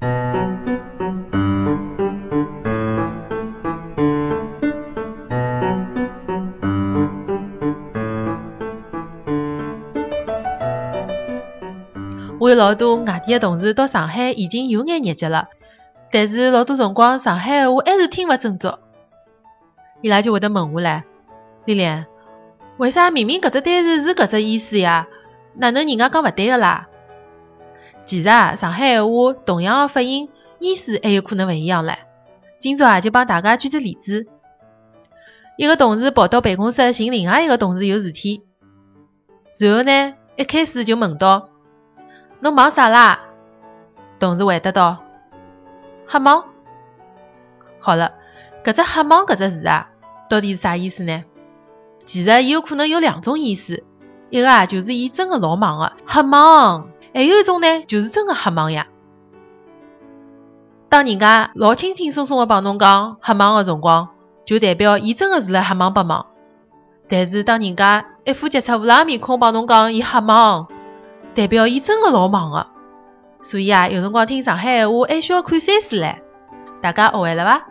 我有老多外地的同事到上海已经有眼日脚了，但是老多辰光上海话还是听勿正足。伊拉就会得问我唻，丽丽，为啥明明搿只单词是搿只意思呀？哪能人家讲勿对个啦？其实啊，上海闲话同样个发音，意思还有可能勿一样唻。今朝啊，就帮大家举只例子。一个同事跑到办公室寻另外一个同事有事体，然后呢，一开始就问到。侬忙啥啦？同事回答道：“瞎忙。”好了，搿只“瞎忙”搿只字啊，到底是啥意思呢？其实有可能有两种意思，一个啊就是伊真个老忙个，瞎忙；还有一种呢，就是真个瞎忙呀。当人家老轻轻松松个帮侬讲瞎忙个辰光，就代表伊真个是辣瞎忙白忙。但是当人家一副急出乌拉面孔帮侬讲伊瞎忙，代表伊真个老忙个，所以啊，有辰光听上海闲话还需要看山水唻。大家学会了伐？